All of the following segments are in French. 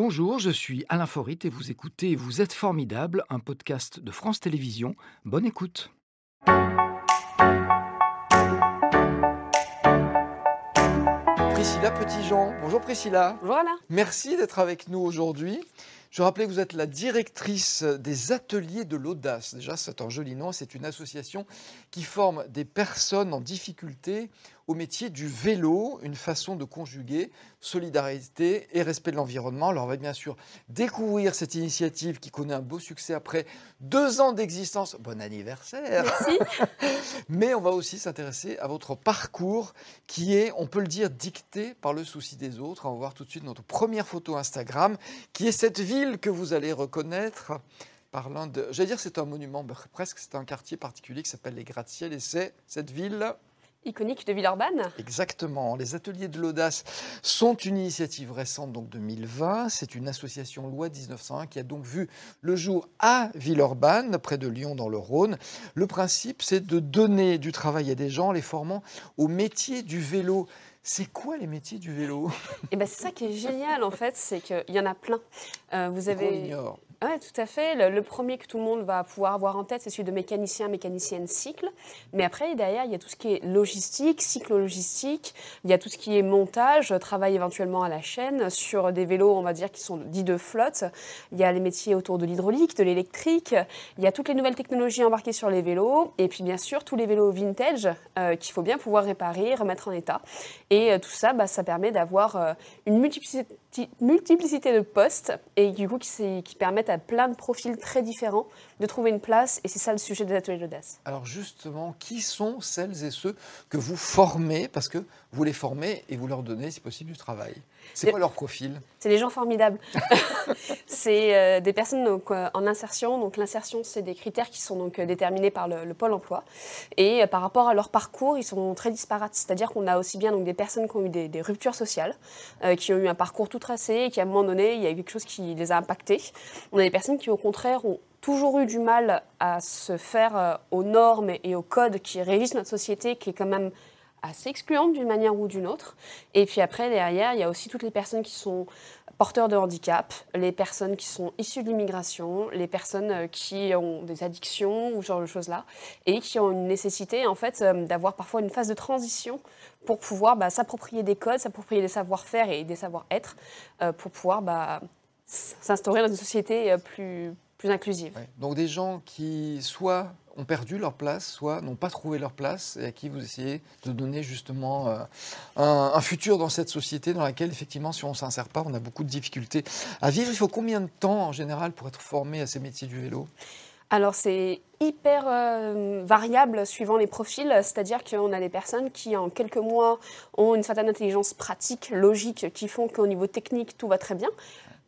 Bonjour, je suis Alain Forit et vous écoutez Vous êtes formidable, un podcast de France Télévisions. Bonne écoute. Priscilla Petitjean. Bonjour Priscilla. Voilà. Merci d'être avec nous aujourd'hui. Je rappelais que vous êtes la directrice des ateliers de l'audace. Déjà, c'est un joli nom. C'est une association qui forme des personnes en difficulté au métier du vélo, une façon de conjuguer solidarité et respect de l'environnement. Alors on va bien sûr découvrir cette initiative qui connaît un beau succès après deux ans d'existence. Bon anniversaire Merci. Mais on va aussi s'intéresser à votre parcours qui est, on peut le dire, dicté par le souci des autres. On va voir tout de suite notre première photo Instagram qui est cette ville que vous allez reconnaître par l'un de... J'allais dire c'est un monument, presque c'est un quartier particulier qui s'appelle les Gratte-Ciel et c'est cette ville iconique de Villeurbanne. Exactement. Les ateliers de l'audace sont une initiative récente, donc 2020. C'est une association loi 1901 qui a donc vu le jour à Villeurbanne, près de Lyon dans le Rhône. Le principe, c'est de donner du travail à des gens, les formant au métier du vélo. C'est quoi les métiers du vélo? Et ben c'est ça qui est génial en fait, c'est qu'il y en a plein. Euh, vous avez. Oui, tout à fait. Le, premier que tout le monde va pouvoir avoir en tête, c'est celui de mécanicien, mécanicienne cycle. Mais après, derrière, il y a tout ce qui est logistique, cyclo-logistique. Il y a tout ce qui est montage, travail éventuellement à la chaîne sur des vélos, on va dire, qui sont dits de flotte. Il y a les métiers autour de l'hydraulique, de l'électrique. Il y a toutes les nouvelles technologies embarquées sur les vélos. Et puis, bien sûr, tous les vélos vintage euh, qu'il faut bien pouvoir réparer, remettre en état. Et euh, tout ça, bah, ça permet d'avoir euh, une multiplicité multiplicité de postes et du coup qui, qui, permettent à plein de profils très différents de trouver une place et c'est ça le sujet des ateliers d'audace. Alors justement, qui sont celles et ceux que vous formez parce que vous les formez et vous leur donnez si possible du travail? C'est quoi leur profil C'est des gens formidables. c'est euh, des personnes donc, euh, en insertion. Donc l'insertion, c'est des critères qui sont donc euh, déterminés par le, pôle emploi et par rapport à leur parcours, ils sont très disparates. C'est-à-dire qu'on a aussi bien donc des personnes qui ont eu des, des ruptures sociales, qui ont eu un parcours tout tracé, et qui à un moment donné, il y a eu quelque chose qui les a impactés. On a des personnes qui au contraire ont toujours eu du mal à se faire aux normes et aux codes qui régissent notre société, qui est quand même assez excluante d'une manière ou d'une autre. Et puis après, derrière, il y a aussi toutes les personnes qui sont porteurs de handicap, les personnes qui sont issues de l'immigration, les personnes euh, qui ont des addictions ou ce genre de choses-là, et qui ont une nécessité en fait euh, d'avoir parfois une phase de transition pour pouvoir bah, s'approprier des codes, s'approprier des savoir-faire et des savoir-être, euh, pour pouvoir bah, s'instaurer dans une société plus, plus inclusive. Donc des gens qui soit ont perdu leur place, soit n'ont pas trouvé leur place, et à qui vous essayez de donner justement euh, un, futur dans cette société dans laquelle, effectivement, si on ne s'insère pas, on a beaucoup de difficultés à vivre. Il faut combien de temps, en général, pour être formé à ces métiers du vélo? Alors c'est hyper euh, variable suivant les profils, c'est-à-dire qu'on a des personnes qui en quelques mois ont une certaine intelligence pratique, logique, qui font qu'au niveau technique tout va très bien.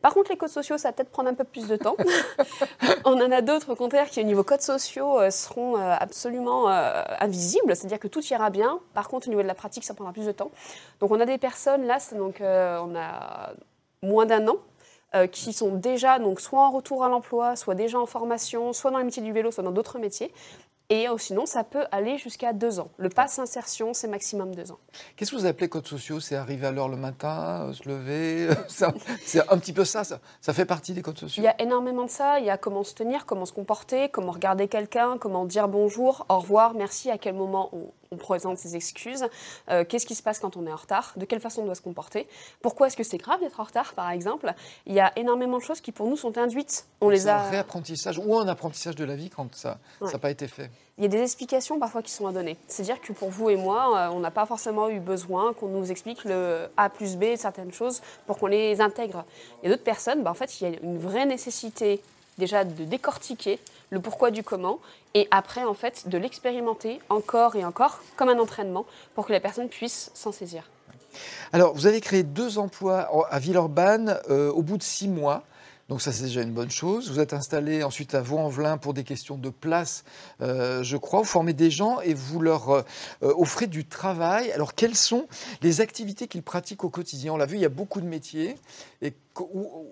Par contre, les codes sociaux, ça va peut-être prendre un peu plus de temps. on en a d'autres, au contraire, qui, au niveau codes sociaux, euh, seront euh, absolument euh, invisibles, c'est-à-dire que tout ira bien. Par contre, au niveau de la pratique, ça prendra plus de temps. Donc, on a des personnes, là, donc, on a moins d'un an, qui sont déjà donc soit en retour à l'emploi, soit déjà en formation, soit dans le métier du vélo, soit dans d'autres métiers, et euh, sinon, ça peut aller jusqu'à deux ans. Le pass insertion, c'est maximum deux ans. Qu'est-ce que vous appelez codes sociaux? C'est arriver à l'heure le matin, euh, se lever C'est un petit peu ça, ça, ça fait partie des codes sociaux? Il y a énormément de ça. Il y a comment se tenir, comment se comporter, comment regarder quelqu'un, comment dire bonjour, au revoir, merci, à quel moment on, on présente ses excuses, euh, qu'est-ce qui se passe quand on est en retard, de quelle façon on doit se comporter, pourquoi est-ce que c'est grave d'être en retard, par exemple. Il y a énormément de choses qui, pour nous, sont induites. On les a... un réapprentissage ou un apprentissage de la vie quand ça n'a pas été fait. Il y a des explications parfois qui sont à donner. C'est-à-dire que pour vous et moi, euh, on n'a pas forcément eu besoin qu'on nous explique le A plus B, certaines choses, pour qu'on les intègre. Il y a d'autres personnes, bah, en fait, il y a une vraie nécessité déjà de décortiquer le pourquoi du comment, et après, en fait, de l'expérimenter encore et encore, comme un entraînement, pour que la personne puisse s'en saisir. Alors, vous avez créé deux emplois à Villeurbanne euh, au bout de six mois. Donc ça, c'est déjà une bonne chose. Vous êtes installé ensuite à Vaux-en-Velin pour des questions de place, euh, je crois. Vous formez des gens et vous leur euh, offrez du travail. Alors, quelles sont les activités qu'ils pratiquent au quotidien? On l'a vu, il y a beaucoup de métiers. Et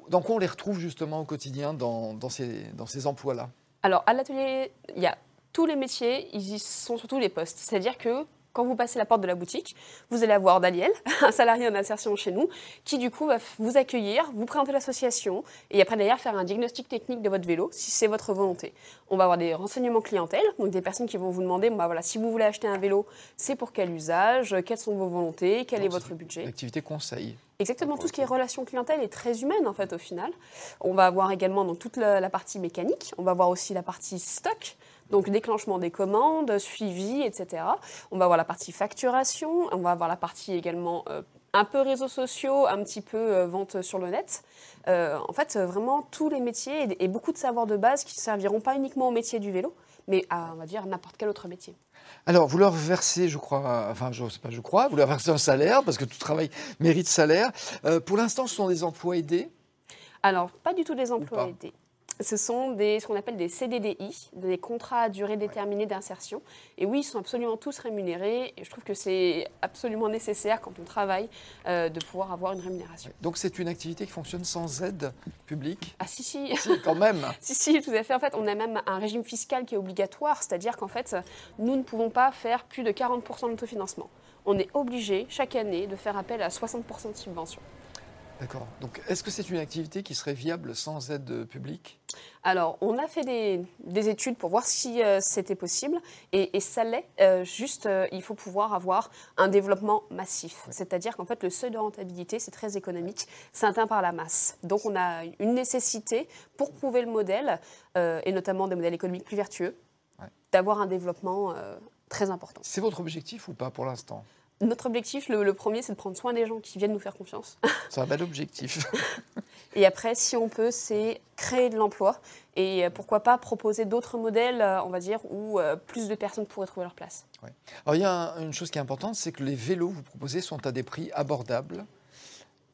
dans quoi on les retrouve justement au quotidien dans, ces emplois-là? Alors, à l'atelier, il y a tous les métiers, ils sont sur tous les postes. C'est-à-dire que quand vous passez la porte de la boutique, vous allez avoir Daniel, un salarié en insertion chez nous, qui du coup va vous accueillir, vous présenter l'association et après d'ailleurs faire un diagnostic technique de votre vélo si c'est votre volonté. On va avoir des renseignements clientèle, donc des personnes qui vont vous demander bah voilà, si vous voulez acheter un vélo, c'est pour quel usage, quelles sont vos volontés, quel est votre budget. L'activité conseil. Exactement, tout ce qui est relation clientèle est très humaine en fait au final. On va avoir également dans toute la, la partie mécanique, on va avoir aussi la partie stock. Donc déclenchement des commandes, suivi, etc. On va avoir la partie facturation, on va avoir la partie également euh, un peu réseaux sociaux, un petit peu euh, vente sur le net. Euh, en fait, vraiment tous les métiers et, et, beaucoup de savoirs de base qui ne serviront pas uniquement au métier du vélo, mais à, on va dire, n'importe quel autre métier. Alors, vous leur versez, je crois, enfin, je sais pas, je crois, vous leur versez un salaire, parce que tout travail mérite salaire. Euh, pour l'instant, ce sont des emplois aidés? Alors, pas du tout des emplois aidés ce sont des, ce qu'on appelle des CDDI, des contrats à durée déterminée d'insertion. Et oui, ils sont absolument tous rémunérés. Et je trouve que c'est absolument nécessaire quand on travaille euh, de pouvoir avoir une rémunération. Donc c'est une activité qui fonctionne sans aide publique Ah si, si. si quand même. si, si, tout à fait. En fait, on a même un régime fiscal qui est obligatoire, c'est-à-dire qu'en fait, nous ne pouvons pas faire plus de 40% d'autofinancement. On est obligé chaque année de faire appel à 60% de subvention. D'accord. Donc, est-ce que c'est une activité qui serait viable sans aide publique? Alors, on a fait des, des, études pour voir si euh, c'était possible, et, et ça l'est. Euh, juste, euh, il faut pouvoir avoir un développement massif. Ouais. C'est-à-dire qu'en fait, le seuil de rentabilité, c'est très économique, c'est atteint par la masse. Donc, on a une nécessité pour prouver le modèle, et notamment des modèles économiques plus vertueux, ouais. d'avoir un développement très important. C'est votre objectif ou pas pour l'instant? Notre objectif, le, le premier, c'est de prendre soin des gens qui viennent nous faire confiance. C'est un bel objectif. et après, si on peut, c'est créer de l'emploi et euh, pourquoi pas proposer d'autres modèles, euh, on va dire, où euh, plus de personnes pourraient trouver leur place. Ouais. Alors il y a une chose qui est importante, c'est que les vélos que vous proposez sont à des prix abordables.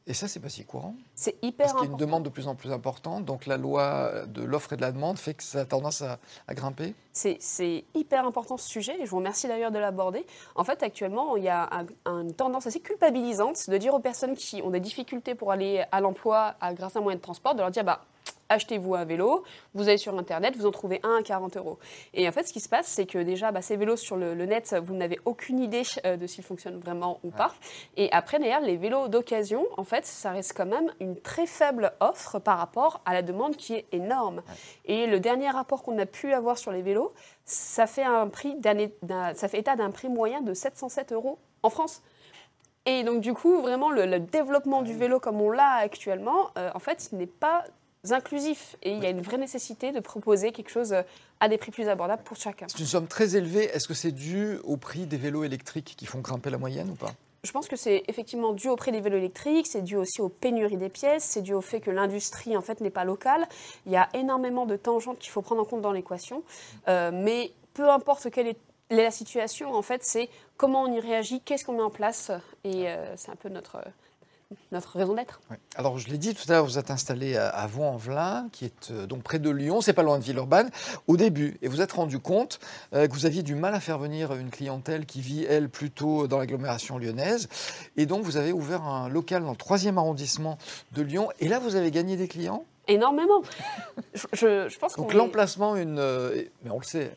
Et ça, c'est pas si courant. C'est hyper Parce qu'il y a une demande de plus en plus importante. Donc la loi de l'offre et de la demande fait que ça a tendance à, à grimper. C'est hyper important ce sujet. Et je vous remercie d'ailleurs de l'aborder. En fait, actuellement, il y a un, une tendance assez culpabilisante de dire aux personnes qui ont des difficultés pour aller à l'emploi grâce à un moyen de transport, de leur dire bah achetez-vous un vélo, vous allez sur Internet, vous en trouvez un à 40 euros. Et en fait, ce qui se passe, c'est que déjà, bah, ces vélos sur le, le net, vous n'avez aucune idée euh, de s'ils fonctionnent vraiment ou pas. Et après, d'ailleurs, les vélos d'occasion, en fait, ça reste quand même une très faible offre par rapport à la demande qui est énorme. Et le dernier rapport qu'on a pu avoir sur les vélos, ça fait, un prix ça fait état d'un prix moyen de 707 euros en France. Et donc, du coup, vraiment, le, le développement du vélo comme on l'a actuellement, euh, en fait, n'est pas inclusif et il y a une vraie nécessité de proposer quelque chose à des prix plus abordables pour chacun. C'est une somme très élevée. Est-ce que c'est dû au prix des vélos électriques qui font grimper la moyenne ou pas? Je pense que c'est effectivement dû au prix des vélos électriques, c'est dû aussi aux pénuries des pièces, c'est dû au fait que l'industrie en fait n'est pas locale. Il y a énormément de tangentes qu'il faut prendre en compte dans l'équation, euh, mais peu importe quelle est la situation, en fait, c'est comment on y réagit, qu'est-ce qu'on met en place, et euh, c'est un peu notre notre raison d'être. Oui. Alors, je l'ai dit tout à l'heure, vous êtes installé à Vaux-en-Velin, qui est euh, donc près de Lyon, c'est pas loin de Villeurbanne, au début. Et vous êtes rendu compte euh, que vous aviez du mal à faire venir une clientèle qui vit, elle, plutôt dans l'agglomération lyonnaise. Et donc, vous avez ouvert un local dans le 3e arrondissement de Lyon. Et là, vous avez gagné des clients? Énormément. je, je, je pense Donc l'emplacement, une, euh, mais on le sait,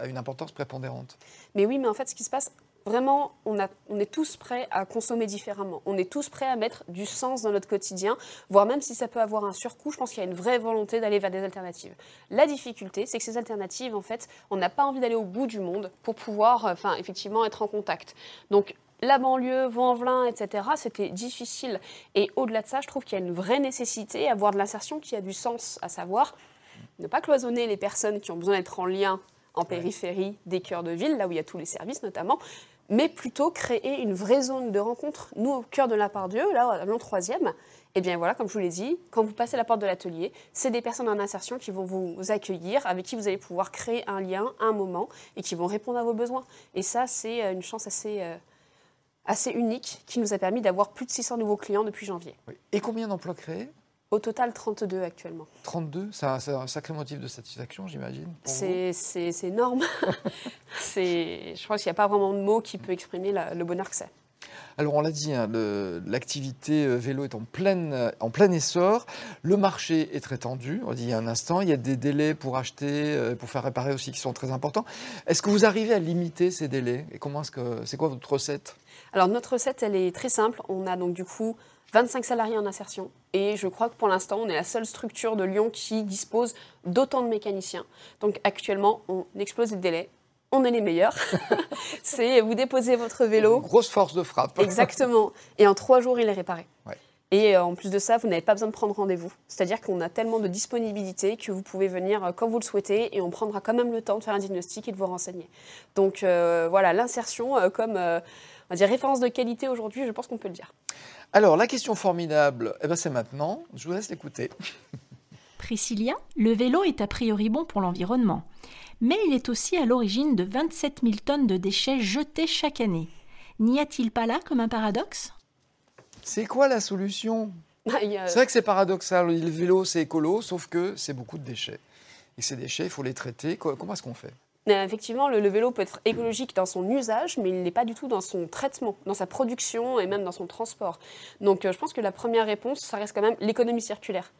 a une importance prépondérante. Mais oui, mais en fait, ce qui se passe, Vraiment, on, a, on, est tous prêts à consommer différemment. On est tous prêts à mettre du sens dans notre quotidien, voire même si ça peut avoir un surcoût, je pense qu'il y a une vraie volonté d'aller vers des alternatives. La difficulté, c'est que ces alternatives, en fait, on n'a pas envie d'aller au bout du monde pour pouvoir, enfin, effectivement, être en contact. Donc, la banlieue, Vaux-en-Velin, etc., c'était difficile. Et au-delà de ça, je trouve qu'il y a une vraie nécessité à avoir de l'insertion qui a du sens, à savoir ne pas cloisonner les personnes qui ont besoin d'être en lien en périphérie des cœurs de ville, là où il y a tous les services notamment, mais plutôt créer une vraie zone de rencontre. Nous, au cœur de la Pardieu, là, à Lyon 3e, et bien voilà, comme je vous l'ai dit, quand vous passez la porte de l'atelier, c'est des personnes en insertion qui vont vous accueillir, avec qui vous allez pouvoir créer un lien, un moment, et qui vont répondre à vos besoins. Et ça, c'est une chance assez, euh, assez unique qui nous a permis d'avoir plus de 600 nouveaux clients depuis janvier. Et combien d'emplois créés? Au total, 32 actuellement. 32 C'est un, un, sacré motif de satisfaction, j'imagine C'est énorme. je crois qu'il n'y a pas vraiment de mot qui peut exprimer la, le bonheur que c'est. Alors on l'a dit, hein, l'activité euh, vélo est en, pleine, euh, en plein essor. Le marché est très tendu. On dit il y a un instant, il y a des délais pour acheter, euh, pour faire réparer aussi qui sont très importants. Est-ce que vous arrivez à limiter ces délais? Et comment est-ce que c'est quoi votre recette? Alors notre recette, elle est très simple. On a donc du coup 25 salariés en insertion. Et je crois que pour l'instant, on est la seule structure de Lyon qui dispose d'autant de mécaniciens. Donc actuellement, on explose les délais. On est les meilleurs. c'est vous déposez votre vélo. grosse force de frappe. Exactement. Et en trois jours, il est réparé. Et euh, en plus de ça, vous n'avez pas besoin de prendre rendez-vous. C'est-à-dire qu'on a tellement de disponibilité que vous pouvez venir euh, quand vous le souhaitez et on prendra quand même le temps de faire un diagnostic et de vous renseigner. Donc euh, voilà, l'insertion comme on va dire référence de qualité aujourd'hui, je pense qu'on peut le dire. Alors, la question formidable, eh ben, c'est maintenant. Je vous laisse l'écouter. Priscilla, le vélo est a priori bon pour l'environnement, mais il est aussi à l'origine de 27 000 tonnes de déchets jetés chaque année. N'y a-t-il pas là comme un paradoxe? C'est quoi la solution? Ah, C'est vrai que c'est paradoxal. Le vélo, c'est écolo, sauf que c'est beaucoup de déchets. Et ces déchets, il faut les traiter. Comment est-ce qu'on fait? Effectivement, le, vélo peut être écologique dans son usage, mais il n'est pas du tout dans son traitement, dans sa production et même dans son transport. Donc euh, je pense que la première réponse, ça reste quand même l'économie circulaire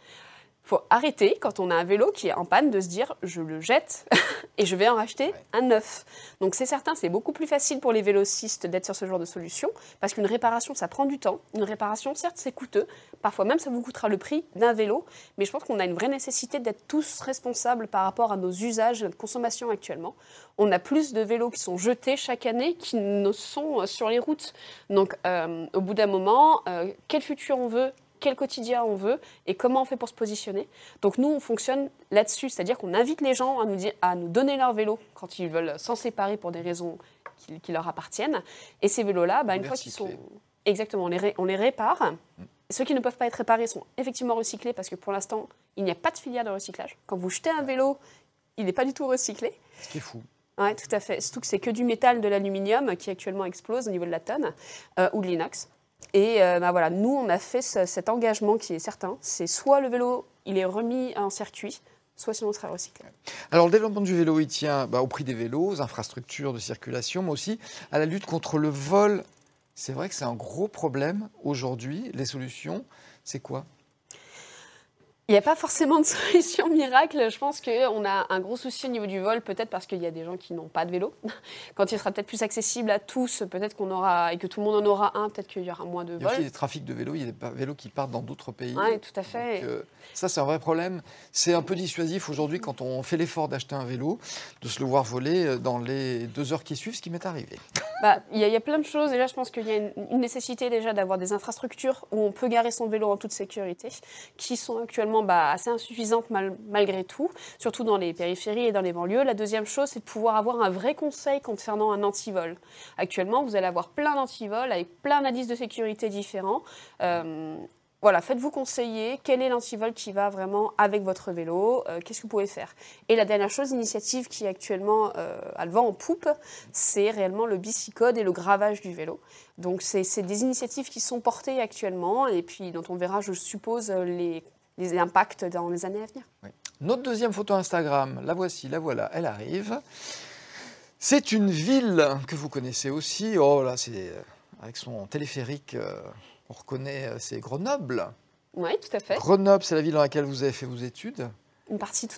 faut arrêter, quand on a un vélo qui est en panne, de se dire je le jette et je vais en racheter un neuf. Donc c'est certain, c'est beaucoup plus facile pour les vélocistes d'être sur ce genre de solution, parce qu'une réparation, ça prend du temps. Une réparation, certes, c'est coûteux. Parfois même, ça vous coûtera le prix d'un vélo. Mais je pense qu'on a une vraie nécessité d'être tous responsables par rapport à nos usages, notre consommation actuellement. On a plus de vélos qui sont jetés chaque année qu'ils ne sont sur les routes. Donc euh, au bout d'un moment, euh, quel futur on veut? Quel quotidien on veut et comment on fait pour se positionner. Donc nous, on fonctionne là-dessus, c'est-à-dire qu'on invite les gens à nous, dire, à nous donner leur vélo quand ils veulent s'en séparer pour des raisons qui, leur appartiennent. Et ces vélos-là, bah, une fois qu'ils sont... Exactement, on les, on les répare. Mm. Ceux qui ne peuvent pas être réparés sont effectivement recyclés parce que pour l'instant, il n'y a pas de filière de recyclage. Quand vous jetez un vélo, il n'est pas du tout recyclé. Ce qui est fou. Oui, tout à fait. Surtout que c'est que du métal, de l'aluminium qui actuellement explose au niveau de la tonne euh, ou de l'inox. Et euh, bah voilà, nous, on a fait cet engagement qui est certain. C'est soit le vélo, il est remis en circuit, soit sinon sera recyclé. Alors le développement du vélo, il tient bah, au prix des vélos, aux infrastructures de circulation, mais aussi à la lutte contre le vol. C'est vrai que c'est un gros problème aujourd'hui. Les solutions, c'est quoi? Il n'y a pas forcément de solution miracle. Je pense qu'on a un gros souci au niveau du vol, peut-être parce qu'il y a des gens qui n'ont pas de vélo. Quand il sera peut-être plus accessible à tous, peut-être qu'on aura, et que tout le monde en aura un, peut-être qu'il y aura moins de vols. Il y a aussi des trafics de vélos, il y a des vélos qui partent dans d'autres pays. Oui, tout à fait. Euh, ça, c'est un vrai problème. C'est un peu dissuasif aujourd'hui quand on fait l'effort d'acheter un vélo, de se le voir voler euh, dans les deux heures qui suivent, ce qui m'est arrivé. Bah, il y, a plein de choses. Déjà, je pense qu'il y a une, nécessité déjà d'avoir des infrastructures où on peut garer son vélo en toute sécurité, qui sont actuellement bah, assez insuffisantes malgré tout, surtout dans les périphéries et dans les banlieues. La deuxième chose, c'est de pouvoir avoir un vrai conseil concernant un antivol. Actuellement, vous allez avoir plein d'antivols avec plein d'indices de sécurité différents. Euh, voilà, faites-vous conseiller quel est l'antivol qui va vraiment avec votre vélo, euh, qu'est-ce que vous pouvez faire. Et la dernière chose, l'initiative qui est actuellement euh, à le vent en poupe, c'est réellement le bicycode et le gravage du vélo. Donc c'est des initiatives qui sont portées actuellement et puis dont on verra, je suppose, les, les impacts dans les années à venir. Notre deuxième photo Instagram, la voici, la voilà, elle arrive. C'est une ville que vous connaissez aussi. Oh là, c'est euh, avec son téléphérique on reconnaît, euh, c'est Grenoble. Oui, tout à fait. Grenoble, c'est la ville dans laquelle vous avez fait vos études. Une partie.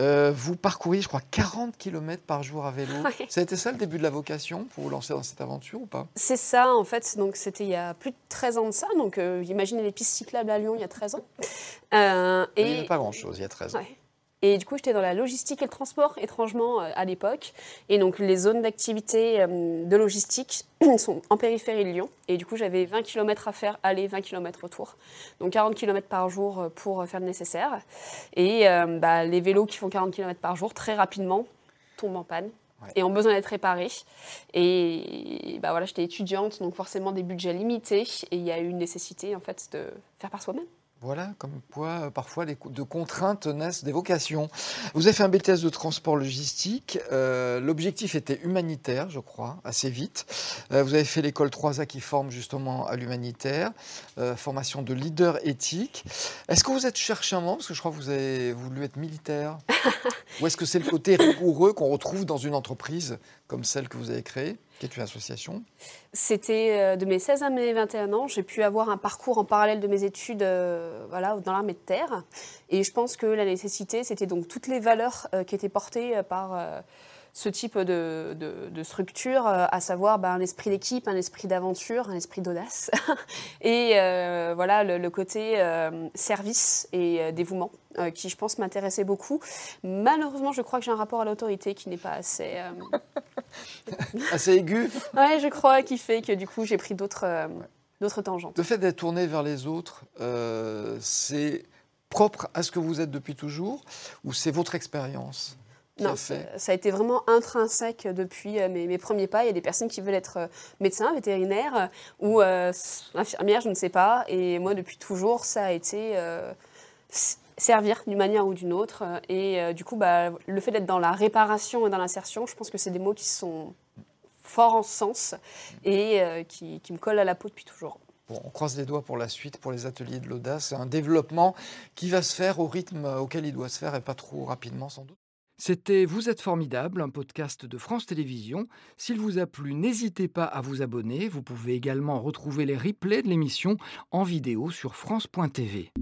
Euh, vous parcourez, je crois, 40 km par jour à vélo. Ça a été ça le début de la vocation pour vous lancer dans cette aventure ou pas? C'est ça, en fait. Donc, c'était il y a plus de 13 ans de ça. Donc, euh, imaginez les pistes cyclables à Lyon il y a 13 ans. et... Il n'y avait pas grand-chose il y a 13 ans. Et du coup, j'étais dans la logistique et le transport, étrangement, euh, à l'époque. Et donc, les zones d'activité euh, de logistique sont en périphérie de Lyon. Et du coup, j'avais 20 km à faire aller, 20 km retour. Donc, 40 km par jour euh, pour faire le nécessaire. Et bah, les vélos qui font 40 km par jour, très rapidement, tombent en panne. et ont besoin d'être réparés. Et bah voilà, j'étais étudiante, donc forcément des budgets limités, et il y a eu une nécessité en fait de faire par soi-même. Voilà, comme quoi, euh, parfois, de contraintes naissent des vocations. Vous avez fait un BTS de transport logistique. Euh, l'objectif était humanitaire, je crois, assez vite. Euh, vous avez fait l'école 3A qui forme justement à l'humanitaire, formation de leader éthique. Est-ce que vous êtes cherchement, parce que je crois que vous avez voulu être militaire Ou est-ce que c'est le côté rigoureux qu'on retrouve dans une entreprise comme celle que vous avez créée? C'était euh, de mes 16 à mes 21 ans. J'ai pu avoir un parcours en parallèle de mes études euh, dans l'armée de terre. Et je pense que la nécessité, c'était donc toutes les valeurs euh, qui étaient portées par ce type de, structure, à savoir ben, un esprit d'équipe, un esprit d'aventure, un esprit d'audace, et voilà le côté service et dévouement qui, je pense, m'intéressait beaucoup. Malheureusement, je crois que j'ai un rapport à l'autorité qui n'est pas assez Assez aigu Oui, je crois, qui fait que du coup, j'ai pris d'autres euh, tangentes. Le fait d'être tourné vers les autres, euh, c'est propre à ce que vous êtes depuis toujours ou c'est votre expérience non, ça a été vraiment intrinsèque depuis euh, mes, mes, premiers pas. Il y a des personnes qui veulent être médecins, vétérinaires ou infirmières, je ne sais pas. Et moi, depuis toujours, ça a été servir d'une manière ou d'une autre. Et euh, du coup, bah, le fait d'être dans la réparation et dans l'insertion, je pense que c'est des mots qui sont forts en sens et euh, qui, qui, me collent à la peau depuis toujours. Bon, on croise les doigts pour la suite, pour les ateliers de l'audace. C'est un développement qui va se faire au rythme auquel il doit se faire et pas trop rapidement sans doute. C'était Vous êtes formidable, un podcast de France Télévisions. S'il vous a plu, n'hésitez pas à vous abonner. Vous pouvez également retrouver les replays de l'émission en vidéo sur France.tv.